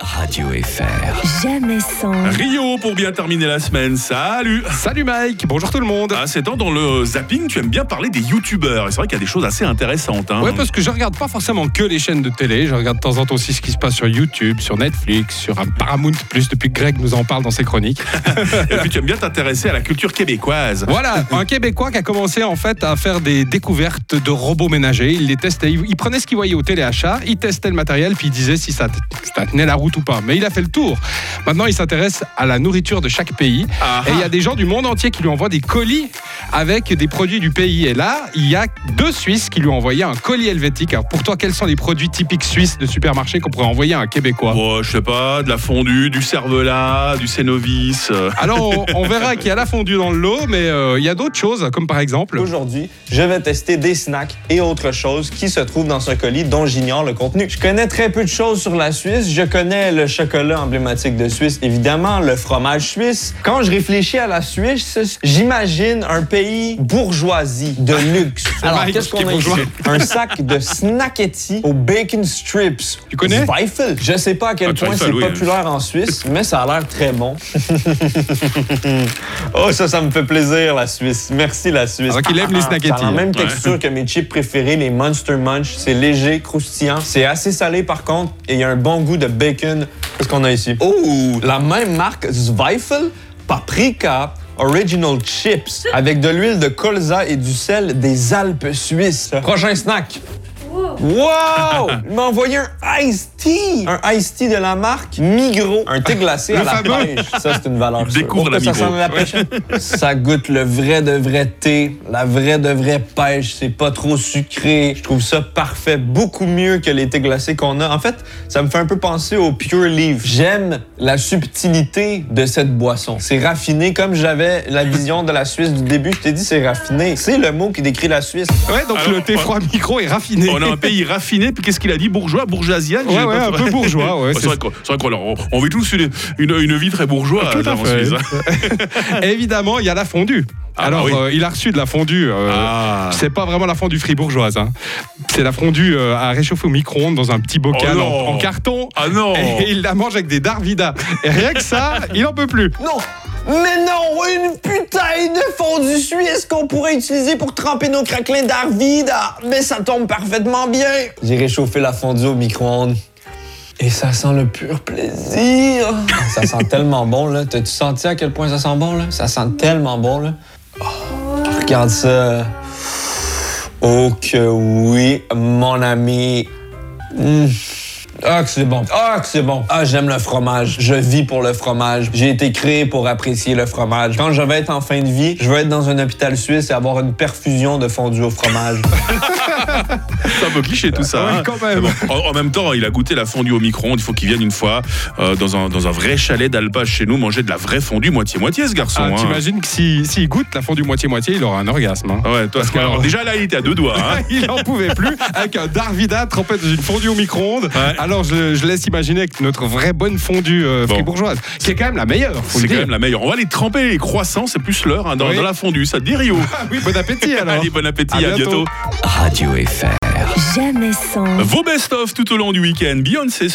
Radio FR. Jamais sans. Rio pour bien terminer la semaine. Salut Salut Mike, bonjour tout le monde. Ah, c'est temps dans le zapping, tu aimes bien parler des youtubeurs. Et c'est vrai qu'il y a des choses assez intéressantes. Hein. Ouais, parce que je regarde pas forcément que les chaînes de télé, je regarde de temps en temps aussi ce qui se passe sur YouTube, sur Netflix, sur un Paramount Plus depuis que Greg nous en parle dans ses chroniques. Et puis tu aimes bien t'intéresser à la culture québécoise. Voilà, un Québécois qui a commencé en fait à faire des découvertes de robots ménagers. Il les testait, il il prenait ce qu'il voyait au téléachat, il testait le matériel, puis il disait si ça, ça tenait la route ou pas. Mais il a fait le tour. Maintenant, il s'intéresse à la nourriture de chaque pays. Ah, Et il y a des gens du monde entier qui lui envoient des colis avec des produits du pays. Et là, il y a deux Suisses qui lui ont envoyé un colis helvétique. Alors pour toi, quels sont les produits typiques suisses de supermarché qu'on pourrait envoyer à un Québécois? Oh, je sais pas, de la fondue, du cervelas, du cénovis. euh. Alors, on, on verra qu'il y a la fondue dans le lot, mais euh, il y a d'autres choses, comme par exemple. Aujourd'hui, je vais tester des snacks et autres choses qui se trouvent dans ce colis dont j'ignore le contenu. Je connais très peu de choses sur la Suisse. Je connais le chocolat emblématique de Suisse, évidemment, le fromage suisse. Quand je réfléchis à la Suisse, j'imagine un pays bourgeoisie, de luxe. Alors, qu'est-ce qu'on a ici? Un sac de snacketti au bacon strips. Tu connais? Zweifel. Je sais pas à quel Ah, point c'est oui. populaire en Suisse, mais ça a l'air très bon. oh, ça, ça me fait plaisir, la Suisse. Merci, la Suisse. Alors qu'il aime les snacketti, Ça a la même hein. texture que mes chips préférés, les Monster Munch. C'est léger, croustillant. C'est assez salé, par contre, et il y a un bon goût de bacon. Qu'est-ce qu'on a ici? Oh, la même marque Zweifel, Paprika, Original Chips, avec de l'huile de colza et du sel des Alpes suisses. Prochain snack. Wow! Il m'a envoyé un Ice Tea! Un Ice Tea de la marque Migros. Un thé glacé à la pêche. Ça, c'est une valeur sûre. Découvre la ça Migros. sent la pêche? ça goûte le vrai de vrai thé, la vraie de vraie pêche. C'est pas trop sucré. Je trouve ça parfait. Beaucoup mieux que les thés glacés qu'on a. En fait, ça me fait un peu penser au Pure Leaf. J'aime la subtilité de cette boisson. C'est raffiné comme j'avais la vision de la Suisse du début. Je t'ai dit, c'est raffiné. C'est le mot qui décrit la Suisse. Ouais, donc Alors, le thé froid micro est raffiné. On a un pays raffiné, puis qu'est-ce qu'il a dit? Bourgeois, bourgeoisienne Ouais, ouais, un peu bourgeois, ouais, c'est c'est- vrai qu'on c'est vrai qu'on- on, vit tous une, une, une vie très bourgeoise Tout à hein, en fait. Suisse. Évidemment, il y a la fondue. Ah, Alors, bah oui. euh, il a reçu de la fondue. euh, Ah. C'est pas vraiment la fondue fribourgeoise. hein. C'est la fondue euh, à réchauffer au micro-ondes dans un petit bocal Oh en carton. Ah non Et il la mange avec des Darvida. Et rien que ça, il en peut plus. Non! Mais non! Une putain de fondue suisse qu'on pourrait utiliser pour tremper nos craquelins d'Arvida! Mais ça tombe parfaitement bien! J'ai réchauffé la fondue au micro-ondes. Et ça sent le pur plaisir! ça sent tellement bon, là. T'as-tu senti à quel point ça sent bon, là? Ça sent tellement bon, là. Oh, regarde ça. Oh que oui, mon ami. Mm. Ah, que c'est bon. Ah, que c'est bon. Ah, j'aime le fromage. Je vis pour le fromage. J'ai été créé pour apprécier le fromage. Quand je vais être en fin de vie, je veux être dans un hôpital suisse et avoir une perfusion de fondue au fromage. C'est un peu cliché tout ça. Oui, hein. quand même. Bon, en, en même temps, il a goûté la fondue au micro-ondes. Il faut qu'il vienne une fois euh, dans, un, dans un vrai chalet d'alpage chez nous manger de la vraie fondue moitié-moitié, ce garçon. Ah, hein. T'imagines que s'il s'il goûte la fondue moitié-moitié, il aura un orgasme. hein. Ah Ouais, toi, que- alors, déjà là, il était à deux doigts. hein. il en pouvait plus avec un Darvida trempé dans une fondue au micro-ondes. Ouais. Alors je, je laisse imaginer que notre vraie bonne fondue euh, Bon. fribourgeoise, qui est quand même la meilleure, C'est quand même la meilleure. On va les tremper les croissants, c'est plus l'heure hein, dans, Oui. dans la fondue. Ça te dit Rio Ah oui, bon appétit alors. Allez, bon appétit, À à bientôt. bientôt. Radio. Jamais sans. Vos best-of tout au long du week-end. Beyoncé